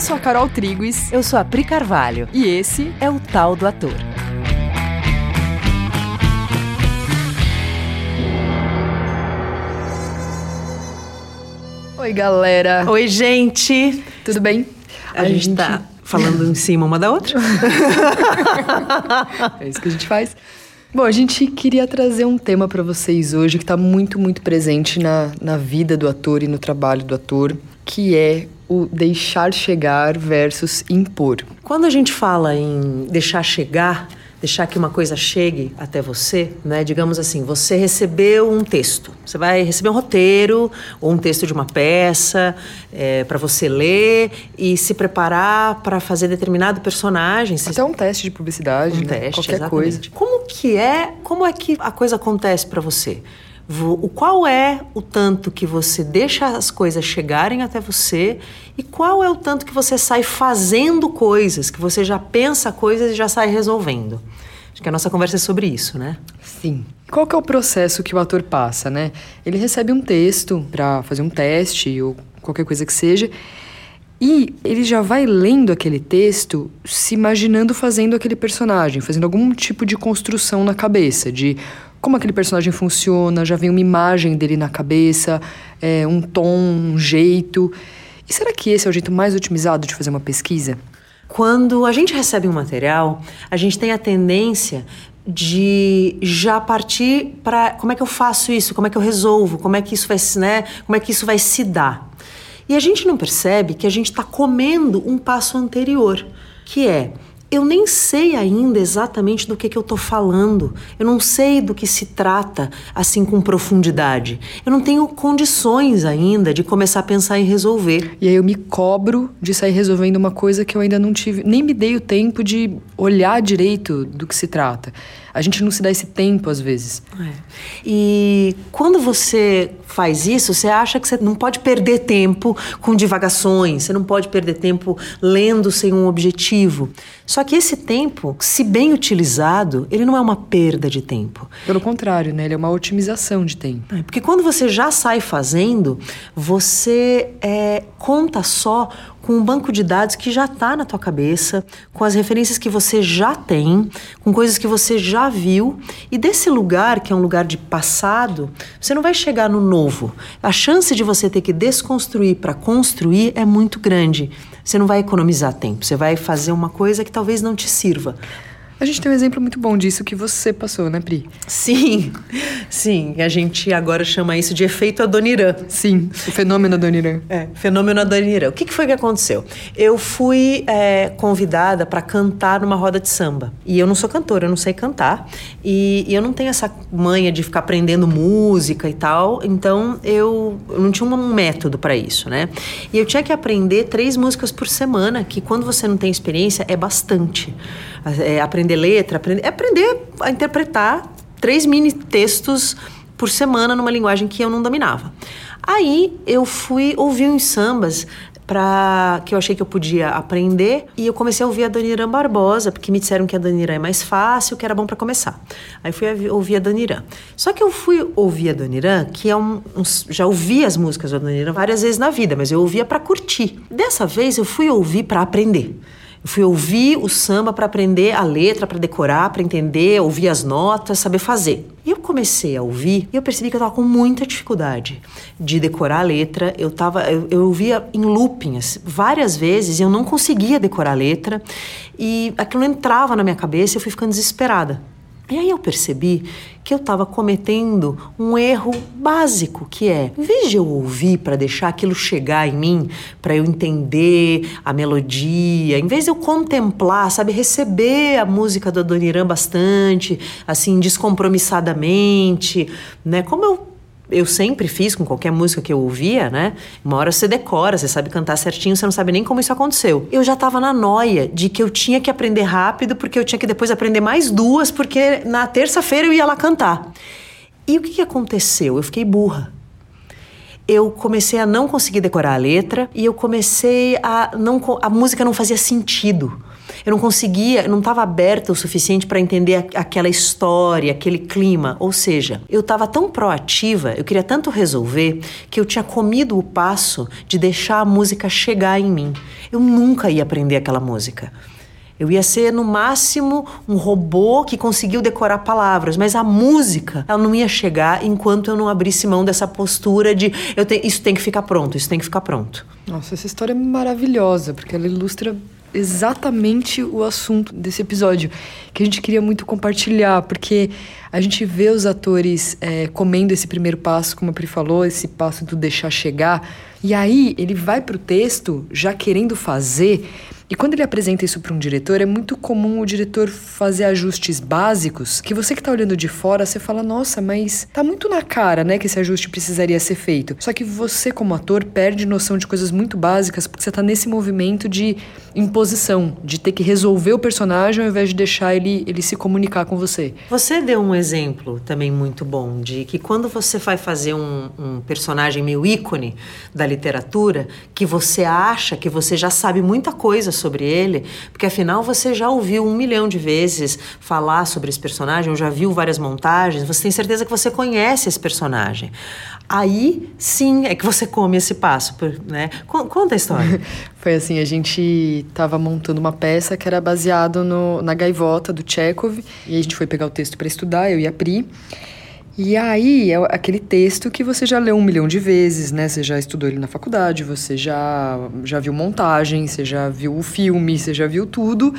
Eu sou a Carol Triguis. Eu sou a Pri Carvalho. E esse é o Tal do Ator. Oi, galera. Oi, gente. Tudo bem? A, a gente, gente tá falando em cima uma da outra. é isso que a gente faz. Bom, a gente queria trazer um tema para vocês hoje que está muito, muito presente na, na vida do ator e no trabalho do ator, que é o deixar chegar versus impor. Quando a gente fala em deixar chegar, deixar que uma coisa chegue até você, né? Digamos assim, você recebeu um texto, você vai receber um roteiro ou um texto de uma peça é, para você ler e se preparar para fazer determinado personagem. Até um teste de publicidade, um né? teste, qualquer exatamente. coisa. Como que é? Como é que a coisa acontece para você? O qual é o tanto que você deixa as coisas chegarem até você e qual é o tanto que você sai fazendo coisas, que você já pensa coisas e já sai resolvendo. Acho que a nossa conversa é sobre isso, né? Sim. Qual que é o processo que o ator passa, né? Ele recebe um texto para fazer um teste ou qualquer coisa que seja e ele já vai lendo aquele texto se imaginando fazendo aquele personagem, fazendo algum tipo de construção na cabeça, de como aquele personagem funciona, já vem uma imagem dele na cabeça, é, um tom, um jeito. E será que esse é o jeito mais otimizado de fazer uma pesquisa? Quando a gente recebe um material, a gente tem a tendência de já partir para como é que eu faço isso, como é que eu resolvo, como é que isso vai, né, como é que isso vai se dar. E a gente não percebe que a gente está comendo um passo anterior, que é eu nem sei ainda exatamente do que, que eu estou falando. Eu não sei do que se trata assim com profundidade. Eu não tenho condições ainda de começar a pensar em resolver. E aí eu me cobro de sair resolvendo uma coisa que eu ainda não tive, nem me dei o tempo de olhar direito do que se trata. A gente não se dá esse tempo às vezes. É. E quando você faz isso, você acha que você não pode perder tempo com divagações, você não pode perder tempo lendo sem um objetivo. Só que esse tempo, se bem utilizado, ele não é uma perda de tempo. Pelo contrário, né? Ele é uma otimização de tempo. É, porque quando você já sai fazendo, você é, conta só com um banco de dados que já está na tua cabeça, com as referências que você já tem, com coisas que você já viu. E desse lugar, que é um lugar de passado, você não vai chegar no novo. A chance de você ter que desconstruir para construir é muito grande. Você não vai economizar tempo, você vai fazer uma coisa que talvez não te sirva. A gente tem um exemplo muito bom disso que você passou, né, Pri? Sim, sim. A gente agora chama isso de efeito Adoniran. Sim, o fenômeno Adoniran. É, fenômeno Adoniran. O que, que foi que aconteceu? Eu fui é, convidada para cantar numa roda de samba. E eu não sou cantora, eu não sei cantar. E, e, eu não tenho essa manha de ficar aprendendo música e tal. Então eu, eu não tinha um método para isso, né? E eu tinha que aprender três músicas por semana, que quando você não tem experiência é bastante. É, aprender letra, aprender, é aprender a interpretar três mini textos por semana numa linguagem que eu não dominava. Aí eu fui ouvir uns sambas para que eu achei que eu podia aprender e eu comecei a ouvir a Daniran Barbosa, porque me disseram que a Daniran é mais fácil, que era bom para começar. Aí fui ouvir a Daniran. Só que eu fui ouvir a Daniran, que é um, um já ouvi as músicas da Daniran várias vezes na vida, mas eu ouvia para curtir. Dessa vez eu fui ouvir para aprender. Eu fui ouvir o samba para aprender a letra, para decorar, para entender, ouvir as notas, saber fazer. E eu comecei a ouvir e eu percebi que eu estava com muita dificuldade de decorar a letra. Eu tava, eu, eu ouvia em looping assim, várias vezes e eu não conseguia decorar a letra e aquilo entrava na minha cabeça e eu fui ficando desesperada. E aí eu percebi que eu estava cometendo um erro básico, que é, em vez de eu ouvir para deixar aquilo chegar em mim, para eu entender a melodia, em vez de eu contemplar, sabe, receber a música do Adoniran bastante, assim, descompromissadamente, né? Como eu eu sempre fiz com qualquer música que eu ouvia, né? Uma hora você decora, você sabe cantar certinho, você não sabe nem como isso aconteceu. Eu já tava na noia de que eu tinha que aprender rápido, porque eu tinha que depois aprender mais duas, porque na terça-feira eu ia lá cantar. E o que, que aconteceu? Eu fiquei burra eu comecei a não conseguir decorar a letra e eu comecei a não a música não fazia sentido. Eu não conseguia, não estava aberta o suficiente para entender aquela história, aquele clima. Ou seja, eu estava tão proativa, eu queria tanto resolver, que eu tinha comido o passo de deixar a música chegar em mim. Eu nunca ia aprender aquela música. Eu ia ser, no máximo, um robô que conseguiu decorar palavras, mas a música, ela não ia chegar enquanto eu não abrisse mão dessa postura de eu te, isso tem que ficar pronto, isso tem que ficar pronto. Nossa, essa história é maravilhosa, porque ela ilustra exatamente o assunto desse episódio que a gente queria muito compartilhar, porque a gente vê os atores é, comendo esse primeiro passo, como a Pri falou, esse passo do deixar chegar, e aí ele vai para o texto já querendo fazer e quando ele apresenta isso para um diretor, é muito comum o diretor fazer ajustes básicos que você que está olhando de fora, você fala, nossa, mas tá muito na cara, né, que esse ajuste precisaria ser feito. Só que você, como ator, perde noção de coisas muito básicas porque você está nesse movimento de imposição, de ter que resolver o personagem ao invés de deixar ele, ele se comunicar com você. Você deu um exemplo também muito bom de que quando você vai fazer um, um personagem meio ícone da literatura, que você acha que você já sabe muita coisa sobre ele, porque afinal você já ouviu um milhão de vezes falar sobre esse personagem, ou já viu várias montagens, você tem certeza que você conhece esse personagem. Aí sim é que você come esse passo, né? Conta a história. Foi assim, a gente estava montando uma peça que era baseado na Gaivota do Chekhov, e a gente foi pegar o texto para estudar, eu e a Pri. E aí é aquele texto que você já leu um milhão de vezes, né? Você já estudou ele na faculdade, você já, já viu montagem, você já viu o filme, você já viu tudo.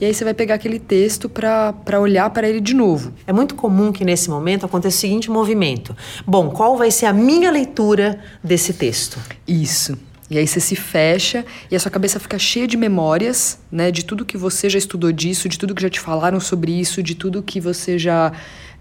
E aí você vai pegar aquele texto para olhar para ele de novo. É muito comum que nesse momento aconteça o seguinte movimento. Bom, qual vai ser a minha leitura desse texto? Isso. E aí você se fecha e a sua cabeça fica cheia de memórias, né? De tudo que você já estudou disso, de tudo que já te falaram sobre isso, de tudo que você já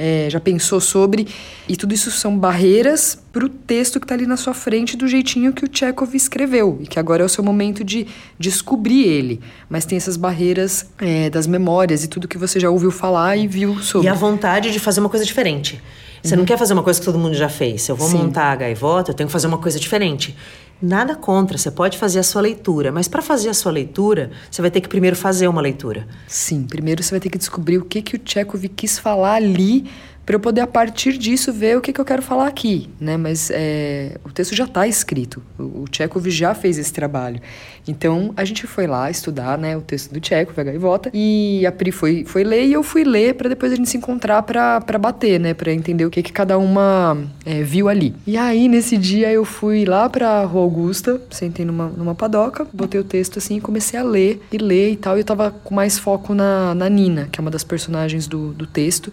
é, já pensou sobre. E tudo isso são barreiras para o texto que está ali na sua frente, do jeitinho que o Chekhov escreveu. E que agora é o seu momento de descobrir ele. Mas tem essas barreiras é, das memórias e tudo que você já ouviu falar e viu sobre. E a vontade de fazer uma coisa diferente. Você uhum. não quer fazer uma coisa que todo mundo já fez. Se eu vou Sim. montar a gaivota, eu tenho que fazer uma coisa diferente. Nada contra, você pode fazer a sua leitura, mas para fazer a sua leitura, você vai ter que primeiro fazer uma leitura. Sim, primeiro você vai ter que descobrir o que, que o Chekhov quis falar ali para eu poder a partir disso ver o que, que eu quero falar aqui, né? Mas é, o texto já está escrito, o, Chekhov já fez esse trabalho. Então a gente foi lá estudar, né, o texto do Chekhov, a Gaivota, e a Pri foi, foi ler e eu fui ler para depois a gente se encontrar para bater, né, para entender o que, que cada uma é, viu ali. E aí nesse dia eu fui lá para Rua Augusta, sentei numa, numa padoca, botei o texto assim e comecei a ler e ler e tal. E eu tava com mais foco na, na Nina, que é uma das personagens do, do texto.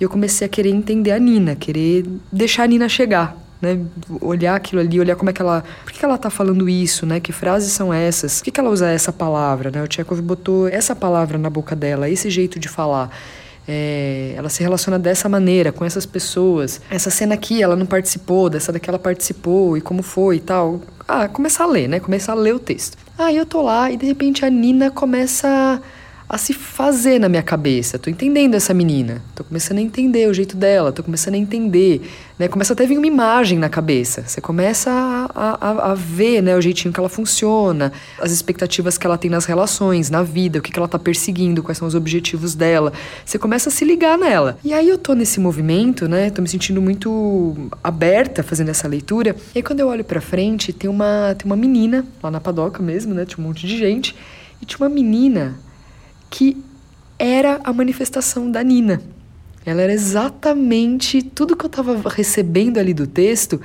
E eu comecei a querer entender a Nina, querer deixar a Nina chegar, né? Olhar aquilo ali, olhar como é que ela. Por que ela tá falando isso, né? Que frases são essas? Por que, que ela usa essa palavra, né? O Tchekov botou essa palavra na boca dela, esse jeito de falar. É, ela se relaciona dessa maneira com essas pessoas. Essa cena aqui ela não participou, dessa daqui ela participou e como foi e tal. Ah, começar a ler, né? Começar a ler o texto. Aí eu tô lá e de repente a Nina começa a se fazer na minha cabeça. Tô entendendo essa menina, tô começando a entender o jeito dela, tô começando a entender, né? Começa até a vir uma imagem na cabeça. Você começa a, a, a ver, né, o jeitinho que ela funciona, as expectativas que ela tem nas relações, na vida, o que, que ela tá perseguindo, quais são os objetivos dela. Você começa a se ligar nela. E aí eu tô nesse movimento, né? Tô me sentindo muito aberta fazendo essa leitura. E aí quando eu olho para frente, tem uma tem uma menina lá na padoca mesmo, né? Tinha um monte de gente. E tinha uma menina que era a manifestação da Nina. Ela era exatamente tudo que eu estava recebendo ali do texto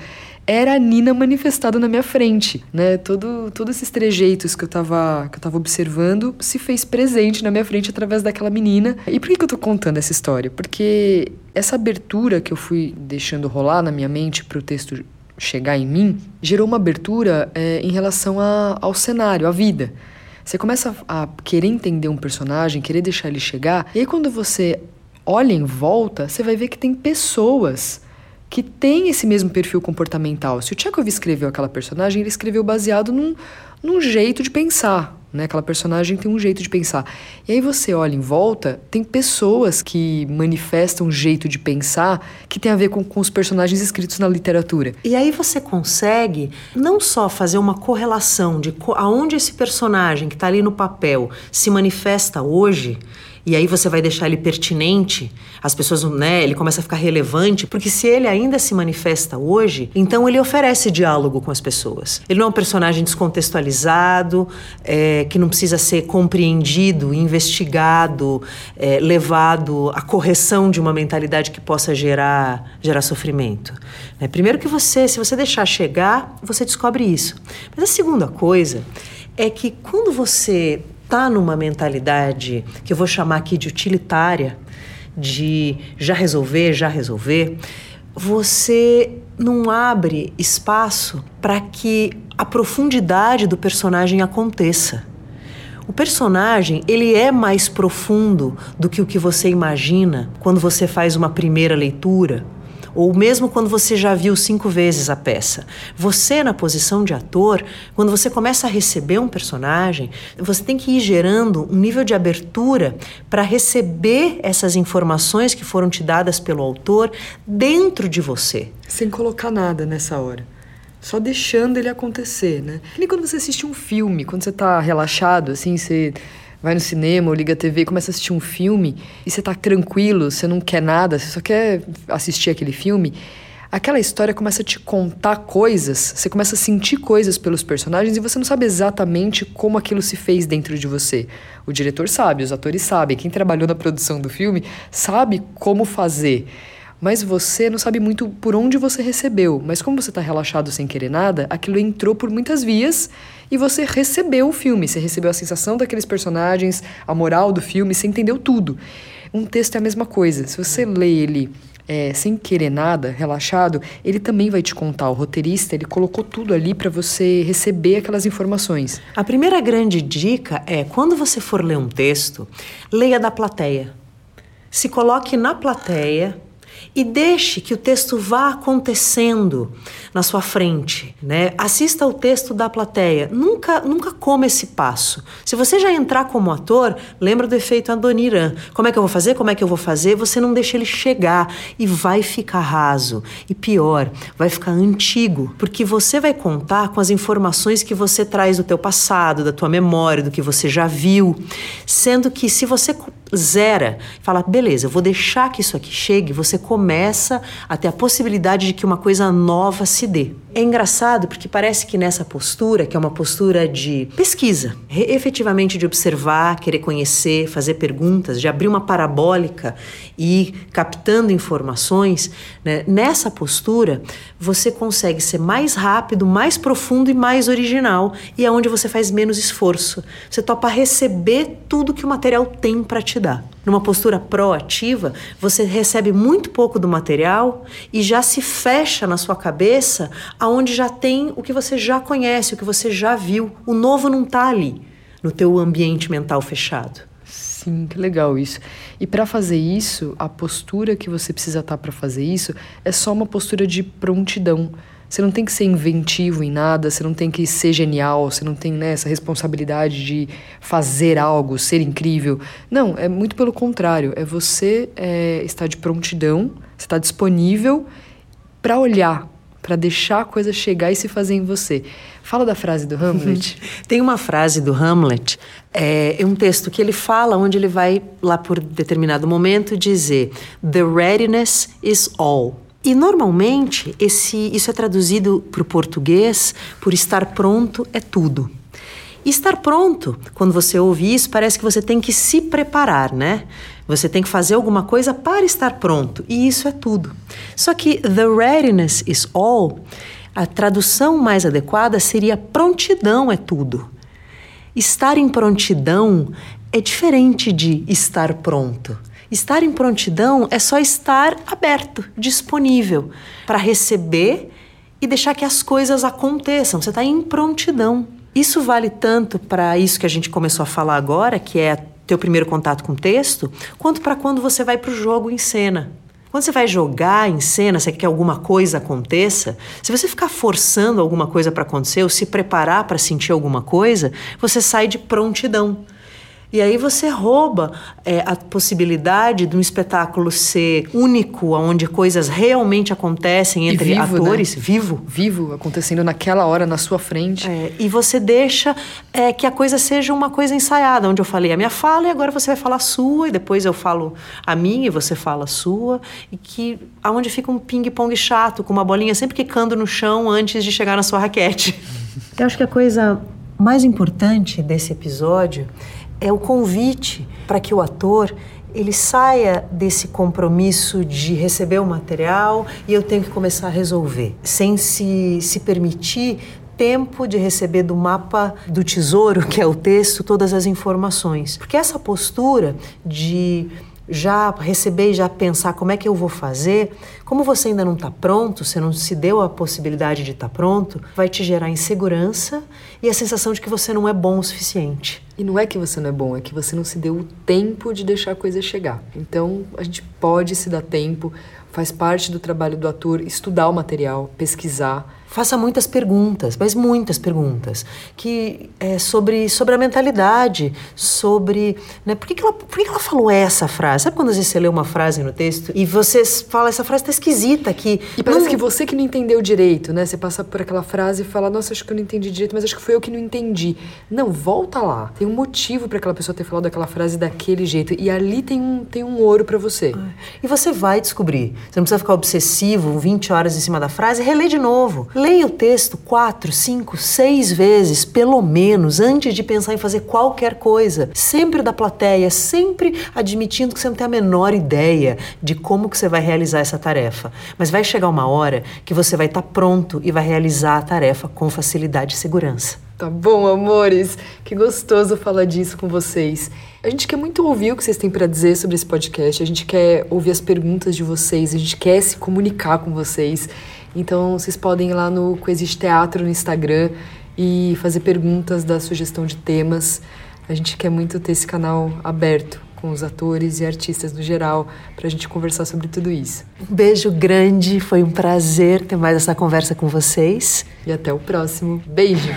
era a Nina manifestada na minha frente, né? Todo, todos esses trejeitos que eu estava que eu tava observando se fez presente na minha frente através daquela menina. E por que, que eu estou contando essa história? Porque essa abertura que eu fui deixando rolar na minha mente para o texto chegar em mim gerou uma abertura é, em relação a, ao cenário, à vida. Você começa a querer entender um personagem, querer deixar ele chegar, e aí quando você olha em volta, você vai ver que tem pessoas que têm esse mesmo perfil comportamental. Se o Chekhov escreveu aquela personagem, ele escreveu baseado num, num jeito de pensar, né? Aquela personagem tem um jeito de pensar. E aí você olha em volta, tem pessoas que manifestam um jeito de pensar que tem a ver com, com os personagens escritos na literatura. E aí você consegue não só fazer uma correlação de aonde esse personagem que está ali no papel se manifesta hoje, e aí você vai deixar ele pertinente, as pessoas, né, ele começa a ficar relevante, porque se ele ainda se manifesta hoje, então ele oferece diálogo com as pessoas. Ele não é um personagem descontextualizado, é, que não precisa ser compreendido, investigado, é, levado à correção de uma mentalidade que possa gerar, gerar sofrimento. É, primeiro que você, se você deixar chegar, você descobre isso. Mas a segunda coisa é que quando você está numa mentalidade que eu vou chamar aqui de utilitária, de já resolver, já resolver, você não abre espaço para que a profundidade do personagem aconteça. O personagem, ele é mais profundo do que o que você imagina quando você faz uma primeira leitura ou mesmo quando você já viu cinco vezes a peça. Você, na posição de ator, quando você começa a receber um personagem, você tem que ir gerando um nível de abertura para receber essas informações que foram te dadas pelo autor dentro de você. Sem colocar nada nessa hora só deixando ele acontecer, né? E quando você assiste um filme, quando você tá relaxado, assim, você vai no cinema ou liga a TV e começa a assistir um filme e você tá tranquilo, você não quer nada, você só quer assistir aquele filme, aquela história começa a te contar coisas, você começa a sentir coisas pelos personagens e você não sabe exatamente como aquilo se fez dentro de você. O diretor sabe, os atores sabem, quem trabalhou na produção do filme sabe como fazer mas você não sabe muito por onde você recebeu. Mas como você está relaxado sem querer nada, aquilo entrou por muitas vias e você recebeu o filme. Você recebeu a sensação daqueles personagens, a moral do filme, você entendeu tudo. Um texto é a mesma coisa. Se você lê ele é, sem querer nada, relaxado, ele também vai te contar. O roteirista, ele colocou tudo ali para você receber aquelas informações. A primeira grande dica é, quando você for ler um texto, leia da plateia. Se coloque na plateia e deixe que o texto vá acontecendo na sua frente, né? Assista o texto da plateia. Nunca, nunca coma esse passo. Se você já entrar como ator, lembra do efeito Adoniran. Como é que eu vou fazer? Como é que eu vou fazer? Você não deixa ele chegar e vai ficar raso. E pior, vai ficar antigo, porque você vai contar com as informações que você traz do teu passado, da tua memória, do que você já viu, sendo que se você zera, fala, beleza, eu vou deixar que isso aqui chegue, você começa a ter a possibilidade de que uma coisa nova se dê. É engraçado porque parece que nessa postura, que é uma postura de pesquisa, efetivamente de observar, querer conhecer, fazer perguntas, de abrir uma parabólica e ir captando informações, né? nessa postura você consegue ser mais rápido, mais profundo e mais original, e é onde você faz menos esforço. Você topa receber tudo que o material tem para te dar. Numa postura proativa, você recebe muito pouco do material e já se fecha na sua cabeça aonde já tem o que você já conhece, o que você já viu. O novo não está ali no teu ambiente mental fechado. Sim, que legal isso. E para fazer isso, a postura que você precisa estar tá para fazer isso é só uma postura de prontidão. Você não tem que ser inventivo em nada, você não tem que ser genial, você não tem né, essa responsabilidade de fazer algo, ser incrível. Não, é muito pelo contrário. É você é, estar de prontidão, você está disponível para olhar, para deixar a coisa chegar e se fazer em você. Fala da frase do Hamlet. Tem uma frase do Hamlet, é, é um texto que ele fala, onde ele vai lá por determinado momento dizer: The readiness is all. E normalmente esse, isso é traduzido para o português por estar pronto é tudo. E estar pronto, quando você ouve isso, parece que você tem que se preparar, né? Você tem que fazer alguma coisa para estar pronto, e isso é tudo. Só que the readiness is all, a tradução mais adequada seria prontidão é tudo. Estar em prontidão é diferente de estar pronto. Estar em prontidão é só estar aberto, disponível para receber e deixar que as coisas aconteçam. Você está em prontidão. Isso vale tanto para isso que a gente começou a falar agora, que é teu primeiro contato com o texto, quanto para quando você vai para o jogo em cena. Quando você vai jogar em cena, você quer que alguma coisa aconteça, se você ficar forçando alguma coisa para acontecer ou se preparar para sentir alguma coisa, você sai de prontidão. E aí você rouba é, a possibilidade de um espetáculo ser único, onde coisas realmente acontecem entre vivo, atores, né? vivo. Vivo, acontecendo naquela hora, na sua frente. É, e você deixa é, que a coisa seja uma coisa ensaiada, onde eu falei a minha fala e agora você vai falar a sua, e depois eu falo a minha e você fala a sua, e que aonde fica um ping-pong chato, com uma bolinha sempre quicando no chão antes de chegar na sua raquete. Eu acho que a coisa mais importante desse episódio é o convite para que o ator ele saia desse compromisso de receber o material e eu tenho que começar a resolver, sem se, se permitir tempo de receber do mapa do tesouro, que é o texto, todas as informações. Porque essa postura de já receber e já pensar como é que eu vou fazer, como você ainda não está pronto, você não se deu a possibilidade de estar tá pronto, vai te gerar insegurança e a sensação de que você não é bom o suficiente. E não é que você não é bom, é que você não se deu o tempo de deixar a coisa chegar. Então, a gente pode se dar tempo, faz parte do trabalho do ator estudar o material, pesquisar, faça muitas perguntas, mas muitas perguntas, que é sobre, sobre a mentalidade, sobre, né, por que, que, ela, por que, que ela falou essa frase? Sabe quando às vezes você lê uma frase no texto e você fala, essa frase está esquisita aqui. E parece não... que você que não entendeu direito, né? Você passa por aquela frase e fala, nossa, acho que eu não entendi direito, mas acho que foi eu que não entendi. Não, volta lá. Tem um motivo para aquela pessoa ter falado aquela frase daquele jeito. E ali tem um, tem um ouro para você. E você vai descobrir. Você não precisa ficar obsessivo 20 horas em cima da frase, relê de novo. Leia o texto quatro, cinco, seis vezes, pelo menos, antes de pensar em fazer qualquer coisa. Sempre da plateia, sempre admitindo que você não tem a menor ideia de como que você vai realizar essa tarefa. Mas vai chegar uma hora que você vai estar tá pronto e vai realizar a tarefa com facilidade e segurança. Tá bom, amores? Que gostoso falar disso com vocês. A gente quer muito ouvir o que vocês têm para dizer sobre esse podcast. A gente quer ouvir as perguntas de vocês. A gente quer se comunicar com vocês. Então vocês podem ir lá no Coexiste Teatro no Instagram e fazer perguntas, dar sugestão de temas. A gente quer muito ter esse canal aberto com os atores e artistas no geral para a gente conversar sobre tudo isso. Um beijo grande, foi um prazer ter mais essa conversa com vocês. E até o próximo. Beijo!